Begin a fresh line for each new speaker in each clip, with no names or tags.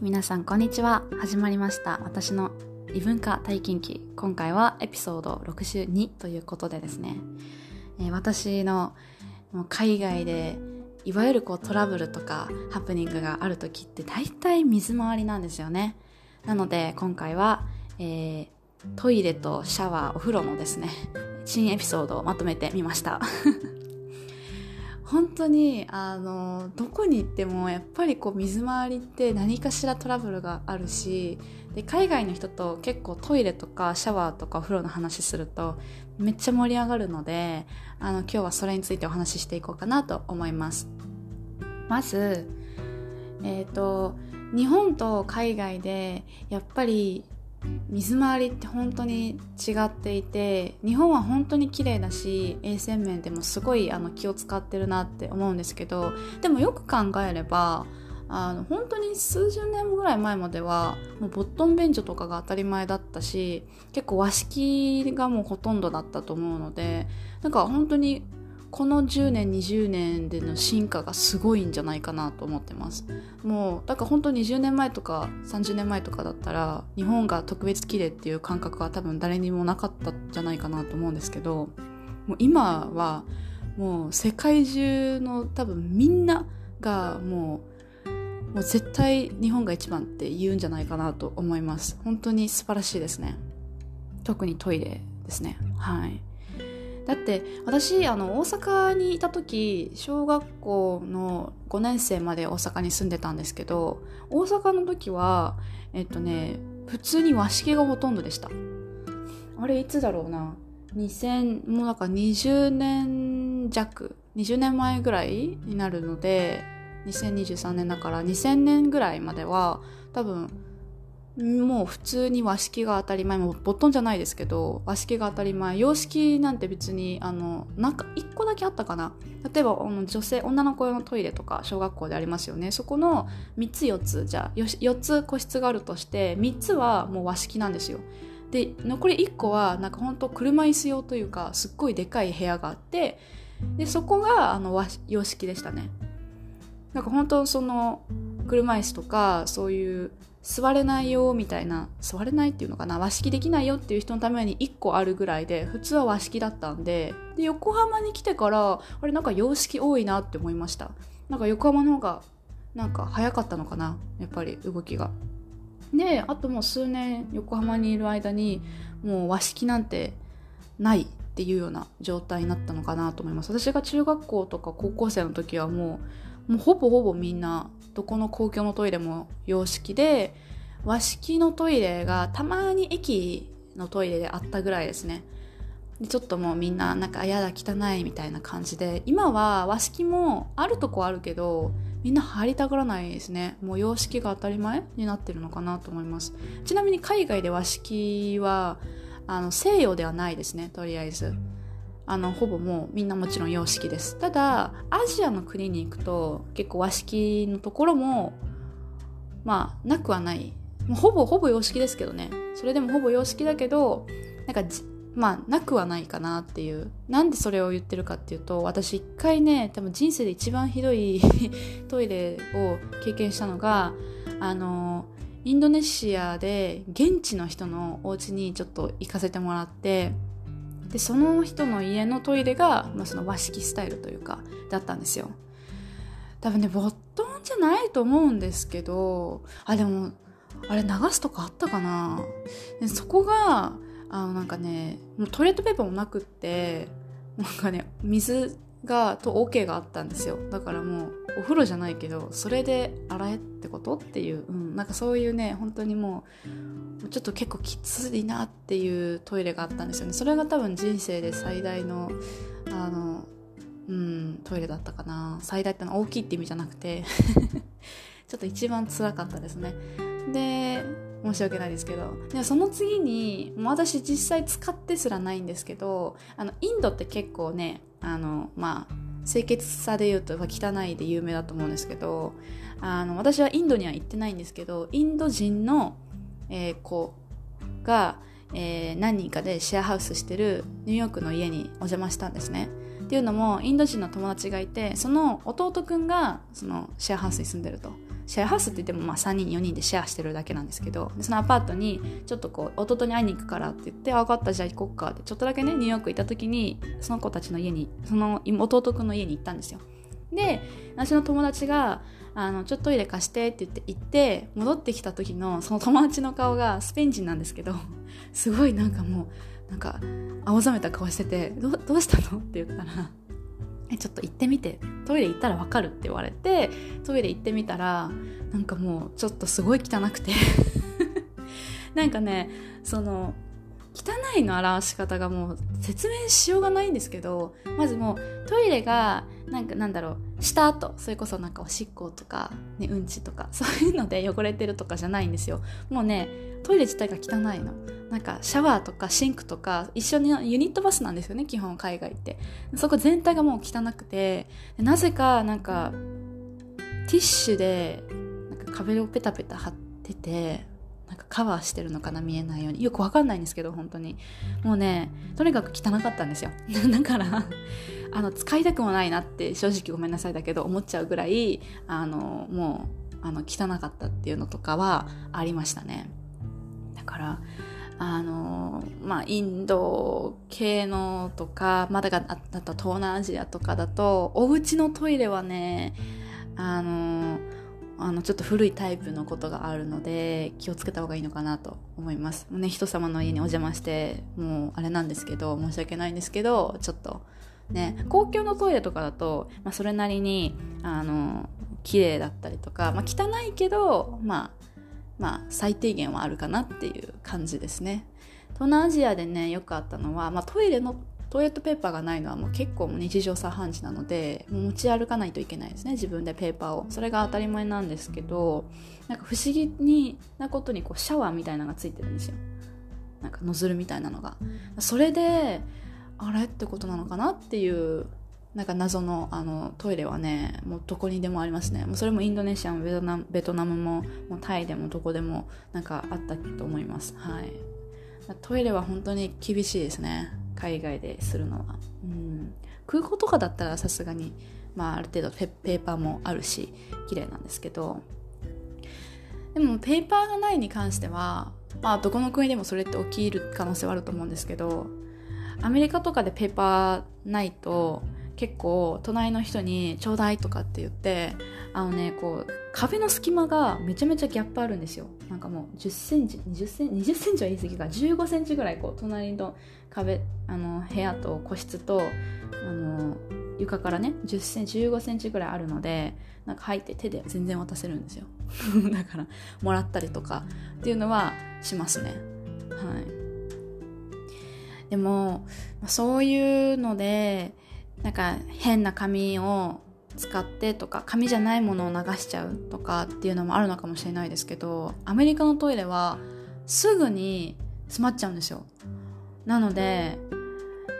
皆さんこんにちは。始まりました。私の異文化体験記。今回はエピソード62ということでですね、えー私の海外でいわゆるこうトラブルとかハプニングがある時って大体水回りなんですよね。なので今回は、えートイレとシャワーお風呂のですね新エピソードをまとめてみました。本当にあのどこに行ってもやっぱりこう水回りって何かしらトラブルがあるしで海外の人と結構トイレとかシャワーとかお風呂の話するとめっちゃ盛り上がるのであの今日はそれについてお話ししていこうかなと思います。まずえっ、と日本と海外でやっぱり水回りって本当に違っていて日本は本当に綺麗だし衛生面でもすごいあの気を使ってるなって思うんですけどでもよく考えればあの本当に数十年ぐらい前まではもうボットン便所とかが当たり前だったし結構和式がもうほとんどだったと思うのでなんか本当にこの10年20年での進化がすごいんじゃないかなと思ってます。もうだから本当20年前とか30年前とかだったら日本が特別綺麗っていう感覚は多分誰にもなかったんじゃないかなと思うんですけどもう今はもう世界中の多分みんながもうもう絶対日本が一番って言うんじゃないかなと思います。本当に素晴らしいですね。特にトイレですね。はい。だって私あの大阪にいた時小学校の5年生まで大阪に住んでたんですけど大阪の時はえっとね普通に和式がほとんどでした。あれいつだろうな。2000もうなんか20年弱20年前ぐらいになるので2023年だから2000年ぐらいまでは多分もう普通に和式が当たり前もうボットンじゃないですけど和式が当たり前洋式なんて別にあのなんか1個だけあったかな。例えば女性女の子用のトイレとか小学校でありますよね。そこの3つ4つじゃあ4つ個室があるとして3つはもう和式なんですよ。で残り1個はなんか本当車椅子用というかすっごいでかい部屋があってでそこがあの和洋式でしたね。なんか本当その車椅子とかそういう座れないよみたいな座れないっていうのかな和式できないよっていう人のために1個あるぐらいで普通は和式だったんでで横浜に来てからあれなんか洋式多いなって思いました。なんか横浜の方がなんか早かったのかなやっぱり動きが。であともう数年横浜にいる間にもう和式なんてないっていうような状態になったのかなと思います。私が中学校とか高校生の時はもうもうほぼほぼみんなどこの公共のトイレも洋式で和式のトイレがたまに駅のトイレであったぐらいですね。でちょっともうみんななんか嫌だ汚いみたいな感じで今は和式もあるとこあるけどみんな入りたがらないですね。もう洋式が当たり前になってるのかなと思います。ちなみに海外で和式はあの西洋ではないですねとりあえず。あのほぼもうみんなもちろん洋式です。ただアジアの国に行くと結構和式のところもまあなくはない。もうほぼほぼ洋式ですけどね。それでもほぼ洋式だけどなんかまあなくはないかなっていう。なんでそれを言ってるかっていうと私一回ね多分人生で一番ひどい トイレを経験したのがあのインドネシアで現地の人のお家にちょっと行かせてもらってでその人の家のトイレが、まあ、その和式スタイルというかだったんですよ。多分ねボットンじゃないと思うんですけどあでもあれ流すとかあったかな？でそこがあのなんかねもうトイレットペーパーもなくってなんかね水がと OK があったんですよ。だからもうお風呂じゃないけどそれで洗えってことっていう、うん、なんかそういうね本当にもうちょっと結構きついなっていうトイレがあったんですよね。それが多分人生で最大のあのうんトイレだったかな。最大ってのは大きいって意味じゃなくて ちょっと一番辛かったですね。で申し訳ないですけどでもその次にもう私実際使ってすらないんですけどあのインドって結構ねあのまあ清潔さで言うと汚いで有名だと思うんですけどあの私はインドには行ってないんですけどインド人の、えー、子が、えー、何人かでシェアハウスしてるニューヨークの家にお邪魔したんですね。っていうのもインド人の友達がいてその弟くんがそのシェアハウスに住んでるとシェアハウスって言ってもまあ3人4人でシェアしてるだけなんですけどそのアパートにちょっとこう弟に会いに行くからって言って「分かったじゃあ行こっか」ってちょっとだけねニューヨーク行った時にその子たちの家にその弟くんの家に行ったんですよで私の友達があのちょっとトイレ貸してって言って行って戻ってきた時のその友達の顔がスペイン人なんですけどすごいなんかもうなんか青ざめた顔しててど「どうしたの?」って言ったらえちょっと行ってみて。トイレ行ったらわかるって言われてトイレ行ってみたらなんかもうちょっとすごい汚くて。なんかねその汚いの表し方がもう説明しようがないんですけどまずもうトイレがなんかなんだろうした後それこそなんかおしっことか、ね、うんちとか そういうので汚れてるとかじゃないんですよ。もうねトイレ自体が汚いの。なんかシャワーとかシンクとか一緒にユニットバスなんですよね基本海外って。そこ全体がもう汚くてなぜかなんかティッシュでなんか壁をペタペタ貼っててかカバーしてるのかな見えないように。よくわかんないんですけど本当に。もうねとにかく汚かったんですよ。だからあの使いたくもないなって正直ごめんなさいだけど思っちゃうぐらいあのもうあの汚かったっていうのとかはありましたね。だからあのまあインド系のとかまだがあと東南アジアとかだとお家のトイレはねあのあのちょっと古いタイプのことがあるので気をつけた方がいいのかなと思います。もうね人様の家にお邪魔してもうあれなんですけど申し訳ないんですけどちょっとね公共のトイレとかだと、まあ、それなりにあの綺麗だったりとか、まあ、汚いけどまあまあ最低限はあるかなっていう感じですね。東南アジアでねよくあったのは、まあ、トイレのトイレットペーパーがないのはもう結構日常茶飯事なので持ち歩かないといけないですね自分でペーパーを。それが当たり前なんですけどなんか不思議になことにこうシャワーみたいなのがついてるんですよ。なんかノズルみたいなのが。それであれってことなのかなっていうなんか謎のあのトイレはねもうどこにでもありますね。もうそれもインドネシアもベトナムベトナムももうタイでもどこでもなんかあったと思います。はい。トイレは本当に厳しいですね。海外でするのは、うん、空港とかだったらさすがに、まあ、ある程度ペーパーもあるし綺麗なんですけど。でもペーパーがないに関してはまあどこの国でもそれって起きる可能性はあると思うんですけどアメリカとかでペーパーないと結構隣の人に「ちょうだい」とかって言ってあのねこう壁の隙間がめちゃめちゃギャップあるんですよ。なんかもう1 0センチ20センチ20センチは言い過ぎか15センチぐらいこう隣の壁あの部屋と個室とあの床からね10センチ15センチぐらいあるのでなんか入って手で全然渡せるんですよ。だからもらったりとかっていうのはしますね。はい。でもそういうのでなんか変な紙を使ってとか紙じゃないものを流しちゃうとかっていうのもあるのかもしれないですけどアメリカのトイレはすぐに詰まっちゃうんですよ。なので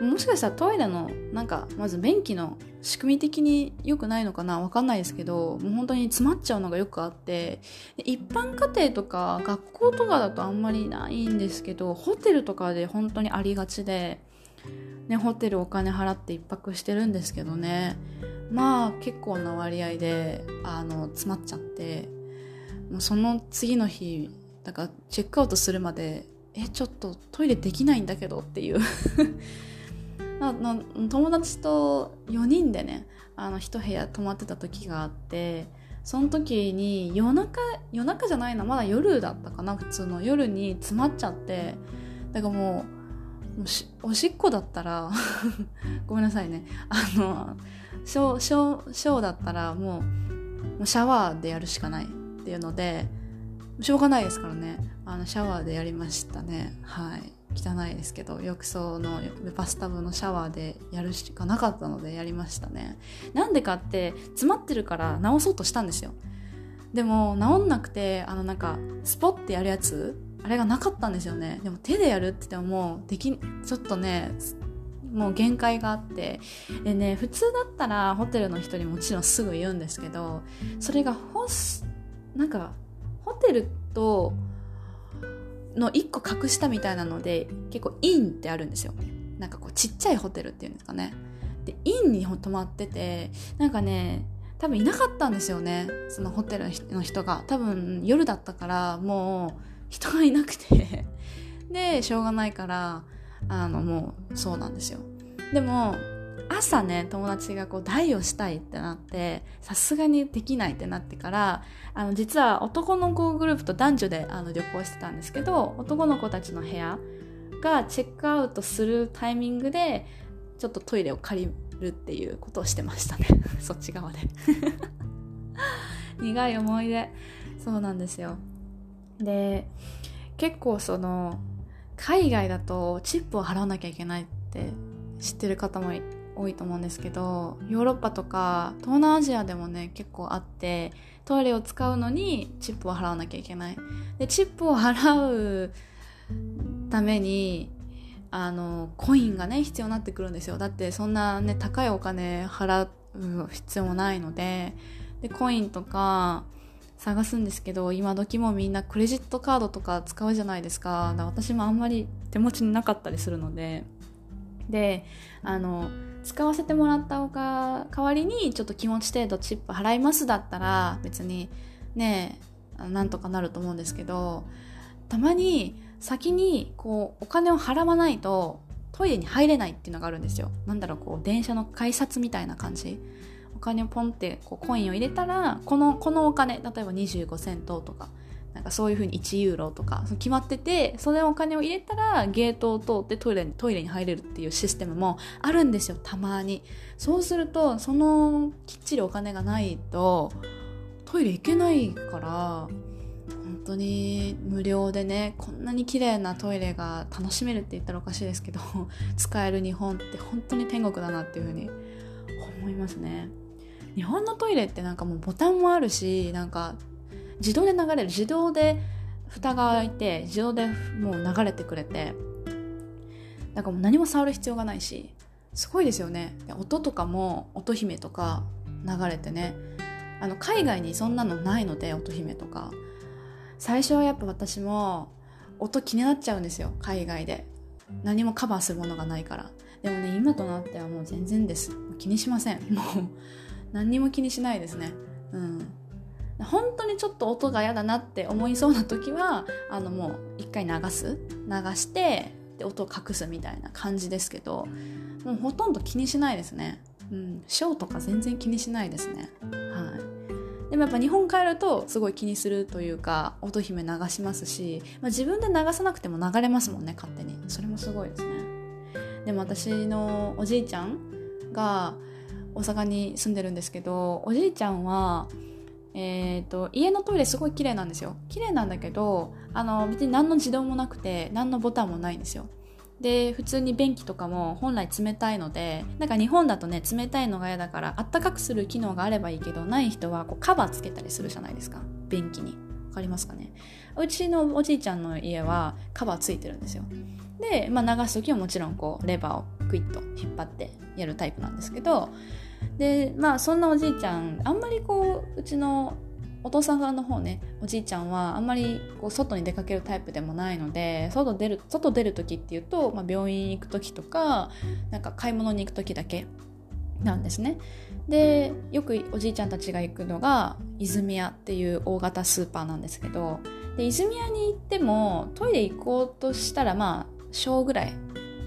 もしかしたらトイレのなんかまず便器の仕組み的に良くないのかな？わかんないですけどもう本当に詰まっちゃうのがよくあって一般家庭とか学校とかだとあんまりないんですけどホテルとかで本当にありがちでね、ホテルお金払って1泊してるんですけどね。まあ結構な割合であの詰まっちゃってもうその次の日だからチェックアウトするまでえちょっとトイレできないんだけどっていう。友達と4人でねあの1部屋泊まってた時があってその時に夜中夜中じゃないなまだ夜だったかな普通の。夜に詰まっちゃってだからもうおしっこだったら ごめんなさいね。あのショーだったらもうシャワーでやるしかないっていうのでしょうがないですからね。あのシャワーでやりましたね。はい。汚いですけど浴槽のバスタブのシャワーでやるしかなかったのでやりましたね。なんでかって詰まってるから直そうとしたんですよ。でも治んなくてあのなんかスポッてやるやつあれがなかったんですよね。でも手でやるって言ってももうできちょっとねもう限界があって。でね普通だったらホテルの人にもちろんすぐ言うんですけどそれがホスなんかホテルとの1個格下みたいなので結構インってあるんですよ。なんかこうちっちゃいホテルっていうんですかね。でインに泊まっててなんかね多分いなかったんですよねそのホテルの人が。多分夜だったからもう人がいなくて。でしょうがないからあのもうそうなんですよ。でも朝ね友達がこう台をしたいってなってさすがにできないってなってからあの実は男の子グループと男女であの旅行してたんですけど男の子たちの部屋がチェックアウトするタイミングでちょっとトイレを借りるっていうことをしてましたね。そっち側で。苦い思い出。そうなんですよ。で結構その海外だとチップを払わなきゃいけないって知ってる方も多いと思うんですけどヨーロッパとか東南アジアでもね結構あってトイレを使うのにチップを払わなきゃいけない。でチップを払うためにあのコインがね必要になってくるんですよ。だってそんなね高いお金払う必要もないのででコインとか探すんですけど今時もみんなクレジットカードとか使うじゃないですか。か私もあんまり手持ちになかったりするのでであの使わせてもらったおか代わりにちょっと気持ち程度チップ払いますだったら別にねなんとかなると思うんですけどたまに先にこうお金を払わないとトイレに入れないっていうのがあるんですよ。なんだろうこう電車の改札みたいな感じ。お金をポンってこうコインを入れたらこのこのお金例えば25セントとか。なんかそういうふうに1ユーロとか決まっててそのお金を入れたらゲートを通ってトイレにトイレに入れるっていうシステムもあるんですよたまに。そうするとそのきっちりお金がないとトイレ行けないから本当に無料でねこんなに綺麗なトイレが楽しめるって言ったらおかしいですけど使える日本って本当に天国だなっていうふうに思いますね。日本のトイレってなんかもうボタンもあるしなんか自動で流れる自動で蓋が開いて自動でもう流れてくれてだかもう何も触る必要がないしすごいですよね。音とかも音姫とか流れてね。あの海外にそんなのないので音姫とか。最初はやっぱ私も音気になっちゃうんですよ海外で。何もカバーするものがないから。でもね今となってはもう全然です。気にしません。もう何にも気にしないですね。うん。本当にちょっと音が嫌だなって思いそうな時はあのもう一回流す？流してで音を隠すみたいな感じですけどもうほとんど気にしないですね。うん。ショーとか全然気にしないですね。はい。でもやっぱ日本帰るとすごい気にするというか音姫流しますし、まあ、自分で流さなくても流れますもんね勝手に。それもすごいですね。でも私のおじいちゃんが大阪に住んでるんですけどおじいちゃんはえーと、家のトイレすごい綺麗なんですよ。綺麗なんだけどあの別に何の自動もなくて何のボタンもないんですよ。で普通に便器とかも本来冷たいのでなんか日本だとね冷たいのが嫌だからあったかくする機能があればいいけどない人はこうカバーつけたりするじゃないですか。便器に。わかりますかね？うちのおじいちゃんの家はカバーついてるんですよ。で、まあ、流す時はもちろんこうレバーをクイッと引っ張ってやるタイプなんですけどでまあそんなおじいちゃんあんまりこううちのお父さん側の方ねおじいちゃんはあんまりこう外に出かけるタイプでもないので外出る外出る時っていうと、まあ、病院行く時とかなんか買い物に行く時だけなんですね。でよくおじいちゃんたちが行くのが泉屋っていう大型スーパーなんですけどで泉屋に行ってもトイレ行こうとしたらまあ小ぐらい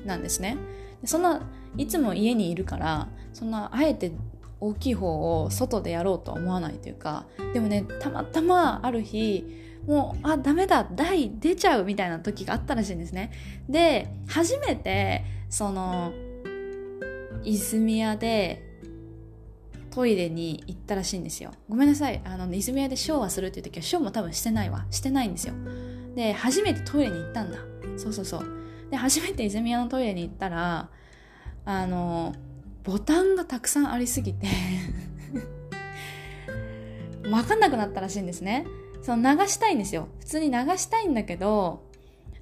なんですね。でそんないつも家にいるからそんなあえて大きい方を外でやろうとは思わないというかでもねたまたまある日もうあダメだ台出ちゃうみたいな時があったらしいんですね。で初めてその泉屋でトイレに行ったらしいんですよ。ごめんなさいあの、泉屋でショーはするっていう時はショーも多分してないわ。してないんですよ。で初めてトイレに行ったんだ。そうそうそう。で初めて泉屋のトイレに行ったらあのボタンがたくさんありすぎて分かんなくなったらしいんですね。その流したいんですよ。普通に流したいんだけど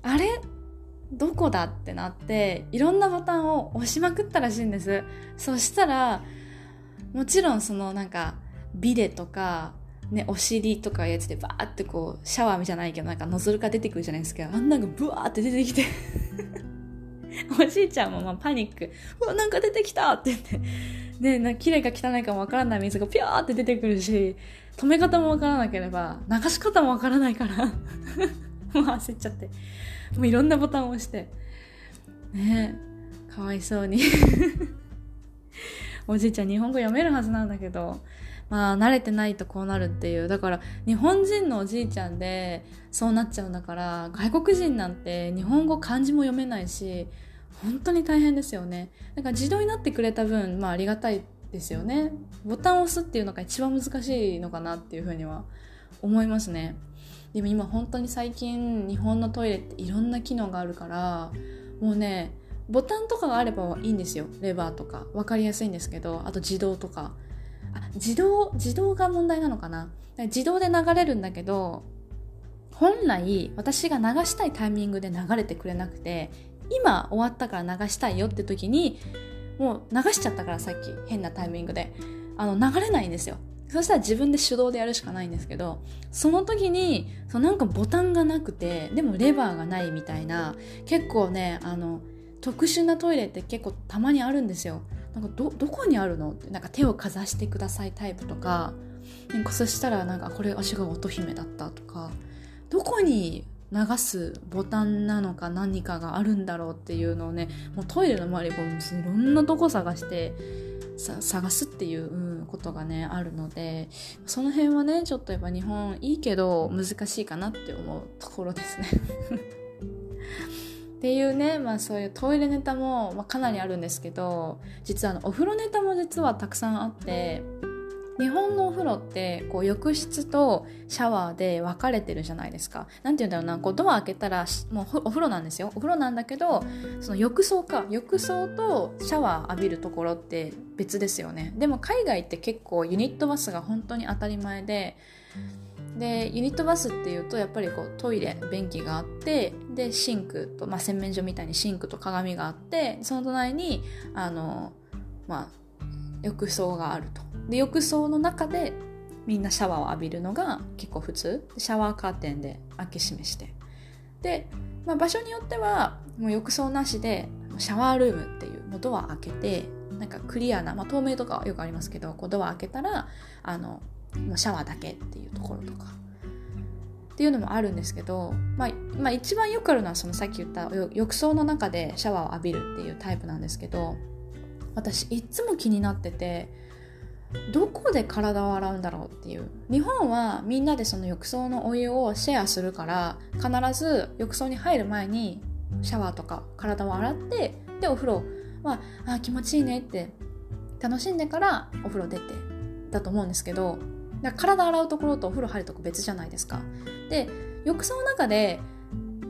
あれ？どこだってなっていろんなボタンを押しまくったらしいんです。そしたらもちろんそのなんかビデとかね、お尻とかやつでバーってこうシャワーじゃないけどなんかノズルが出てくるじゃないですかあんなのブワーって出てきて おじいちゃんもまパニック、うわ、なんか出てきたって言って、ねな綺麗か汚いかもわからない水がピャーって出てくるし止め方もわからなければ流し方もわからないから。もう焦っちゃって。もういろんなボタンを押して。ねかわいそうに。おじいちゃん日本語読めるはずなんだけど。まあ慣れてないとこうなるっていう。だから日本人のおじいちゃんでそうなっちゃうんだから外国人なんて日本語漢字も読めないし本当に大変ですよね。だから自動になってくれた分まあありがたいですよね。ボタンを押すっていうのが一番難しいのかなっていうふうには思いますね。でも今本当に最近日本のトイレっていろんな機能があるからもうねボタンとかがあればいいんですよ。レバーとか。分かりやすいんですけどあと自動とか。あ自動自動が問題なのかな。自動で流れるんだけど本来私が流したいタイミングで流れてくれなくて今終わったから流したいよって時にもう流しちゃったからさっき変なタイミングで。あの流れないんですよ。そしたら自分で手動でやるしかないんですけどその時にそのなんかボタンがなくてでもレバーがないみたいな結構ねあの特殊なトイレって結構たまにあるんですよ。なんかどどこにあるのってなんか手をかざしてくださいタイプとか。なんかそしたらなんかこれ足が乙姫だったとか。どこに流すボタンなのか何かがあるんだろうっていうのをねもうトイレの周りこういろんなとこ探して探すっていう、ことがねあるのでその辺はねちょっとやっぱ日本いいけど難しいかなって思うところですね。っていうね、まあそういうトイレネタも、まあ、かなりあるんですけど、実はあのお風呂ネタも実はたくさんあって、日本のお風呂ってこう浴室とシャワーで分かれてるじゃないですか。なんて言うんだろうな、こうドア開けたらもうお風呂なんですよ。お風呂なんだけど、その浴槽か。浴槽とシャワー浴びるところって別ですよね。でも海外って結構ユニットバスが本当に当たり前で、でユニットバスっていうとやっぱりこうトイレ便器があってでシンクと、まあ、洗面所みたいにシンクと鏡があってその隣にあの、まあ、浴槽があるとで浴槽の中でみんなシャワーを浴びるのが結構普通。シャワーカーテンで開け閉めして。で、まあ、場所によってはもう浴槽なしでシャワールームっていうもうドア開けてなんかクリアな、まあ、透明とかはよくありますけどこうドア開けたらあのもうシャワーだけっていうところとか。っていうのもあるんですけど、まあ、まあ一番よくあるのはそのさっき言った浴槽の中でシャワーを浴びるっていうタイプなんですけど私いっつも気になっててどこで体を洗うんだろうっていう日本はみんなでその浴槽のお湯をシェアするから必ず浴槽に入る前にシャワーとか体を洗ってでお風呂はあ気持ちいいねって楽しんでからお風呂出てだと思うんですけど体洗うところとお風呂入るとこ別じゃないですか。で浴槽の中で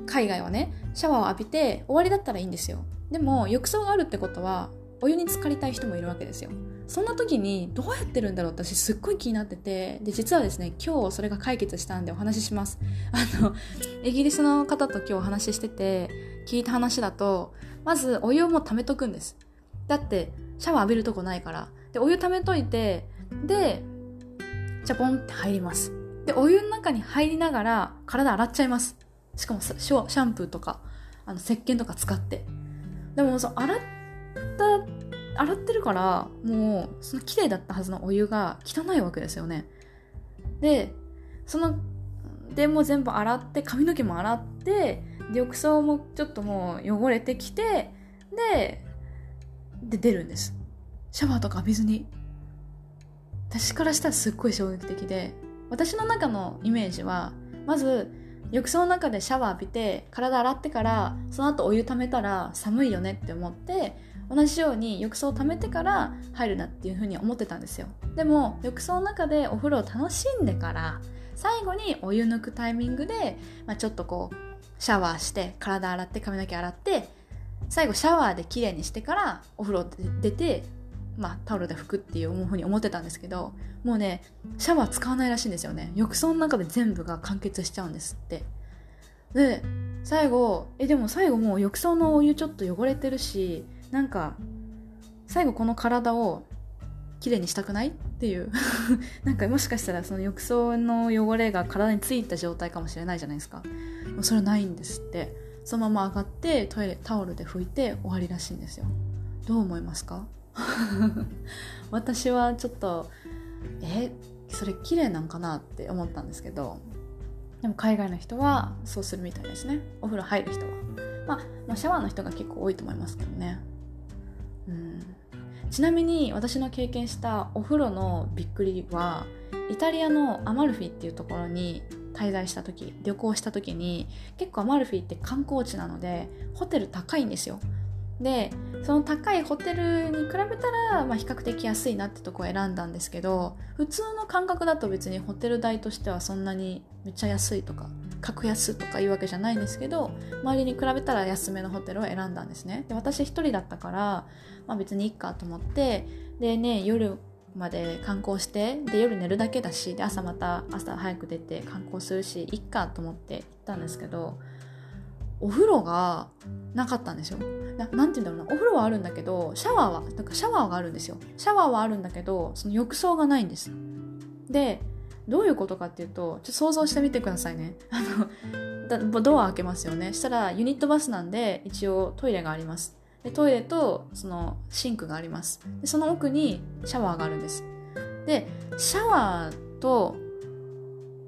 海外はねシャワーを浴びて終わりだったらいいんですよ。でも浴槽があるってことはお湯に浸かりたい人もいるわけですよ。そんな時にどうやってるんだろうって私すっごい気になっててで実はですね今日それが解決したんでお話しします。あのイギリスの方と今日お話ししてて聞いた話だとまずお湯をもう溜めとくんです。だってシャワー浴びるとこないから。でお湯溜めといてでチャポンって入ります。で、お湯の中に入りながら体洗っちゃいます。しかもシャンプーとか、あの、石鹸とか使って。でも、そう、洗った、洗ってるから、もう、その綺麗だったはずのお湯が汚いわけですよね。で、その、でも全部洗って、髪の毛も洗って、浴槽もちょっともう汚れてきて、で、で、出るんです。シャワーとか浴びずに。私からしたらすっごい衝撃的で私の中のイメージはまず浴槽の中でシャワー浴びて体洗ってからその後お湯ためたら寒いよねって思って同じように浴槽を溜めてから入るなっていうふうに思ってたんですよ。でも浴槽の中でお風呂を楽しんでから最後にお湯抜くタイミングで、まあ、ちょっとこうシャワーして体洗って髪の毛洗って最後シャワーで綺麗にしてからお風呂出てまあ、タオルで拭くっていうふうに思ってたんですけどもうねシャワー使わないらしいんですよね。浴槽の中で全部が完結しちゃうんですって。で最後えでも最後もう浴槽のお湯ちょっと汚れてるしなんか最後この体をきれいにしたくないっていう。なんかもしかしたらその浴槽の汚れが体についた状態かもしれないじゃないですか。もうそれないんですって。そのまま上がってトイレタオルで拭いて終わりらしいんですよ。どう思いますか？私はちょっとえそれ綺麗なんかなって思ったんですけど。でも海外の人はそうするみたいですね。お風呂入る人は。まあシャワーの人が結構多いと思いますけどね。うん。ちなみに私の経験したお風呂のびっくりはイタリアのアマルフィっていうところに滞在した時旅行した時に結構アマルフィって観光地なのでホテル高いんですよ。でその高いホテルに比べたら、まあ、比較的安いなってとこを選んだんですけど普通の感覚だと別にホテル代としてはそんなにめっちゃ安いとか格安とかいうわけじゃないんですけど周りに比べたら安めのホテルを選んだんですね。で私一人だったから、まあ、別にいいかと思ってでね夜まで観光してで夜寝るだけだしで朝また朝早く出て観光するしいっかと思って行ったんですけどお風呂がなかったんですよ。ななんて言うんだろうな。お風呂はあるんだけどシャワーはなんかシャワーがあるんですよ。シャワーはあるんだけどその浴槽がないんです。でどういうことかっていうとちょっと想像してみてくださいね。あのドア開けますよね。したらユニットバスなんで一応トイレがあります。でトイレとそのシンクがあります。でその奥にシャワーがあるんです。でシャワーと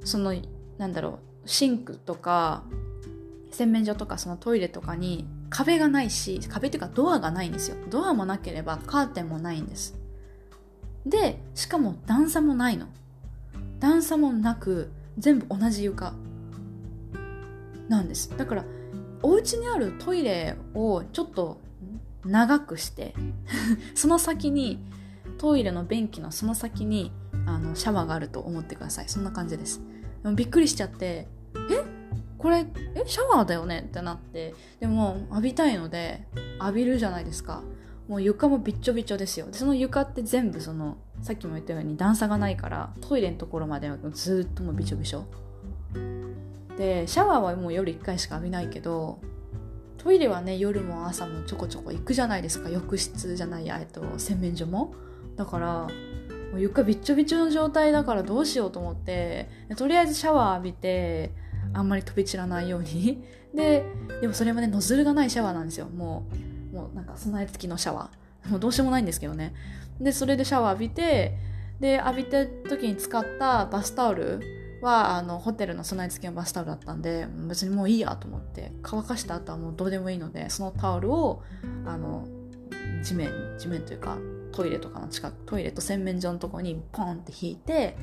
そのなんだろうシンクとか洗面所とかそのトイレとかに壁がないし壁っていうかドアがないんですよ。ドアもなければカーテンもないんです。でしかも段差もないの。段差もなく全部同じ床。なんです。だからお家にあるトイレをちょっと長くして その先にトイレの便器のその先にあのシャワーがあると思ってください。そんな感じです。でもびっくりしちゃってえ？これえ？シャワーだよね？ってなってでも浴びたいので浴びるじゃないですか。もう床もびっちょびちょですよ。でその床って全部そのさっきも言ったように段差がないからトイレのところまではずっともうびちょびちょ。でシャワーはもう夜1回しか浴びないけどトイレはね夜も朝もちょこちょこ行くじゃないですか。浴室じゃないや、えっと、洗面所も。だからもう床びっちょびちょの状態だからどうしようと思ってとりあえずシャワー浴びてあんまり飛び散らないように。ででもそれもねノズルがないシャワーなんですよ。もうもうなんか備え付きのシャワー。もうどうしようもないんですけどね。でそれでシャワー浴びてで浴びた時に使ったバスタオルはあのホテルの備え付けのバスタオルだったんで別にもういいやと思って乾かした後はもうどうでもいいのでそのタオルをあの地面地面というかトイレとかの近くトイレと洗面所のとこにポンって引いて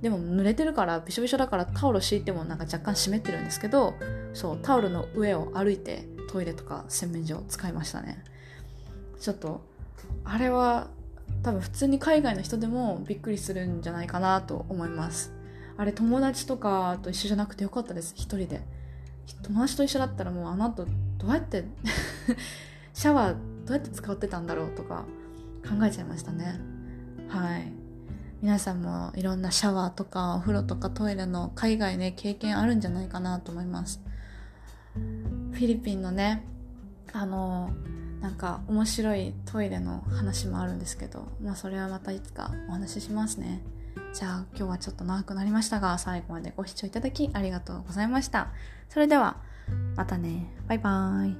でも濡れてるからびしょびしょだからタオル敷いてもなんか若干湿ってるんですけどそうタオルの上を歩いてトイレとか洗面所を使いましたね。ちょっとあれは多分普通に海外の人でもびっくりするんじゃないかなと思います。あれ友達とかと一緒じゃなくてよかったです。一人で。友達と一緒だったらもうあの後どうやって シャワーどうやって使ってたんだろうとか考えちゃいましたね。はい。皆さんもいろんなシャワーとかお風呂とかトイレの海外ね経験あるんじゃないかなと思います。フィリピンのねあのなんか面白いトイレの話もあるんですけどまあそれはまたいつかお話ししますね。じゃあ今日はちょっと長くなりましたが、最後までご視聴いただきありがとうございました。それでは、またね。バイバーイ。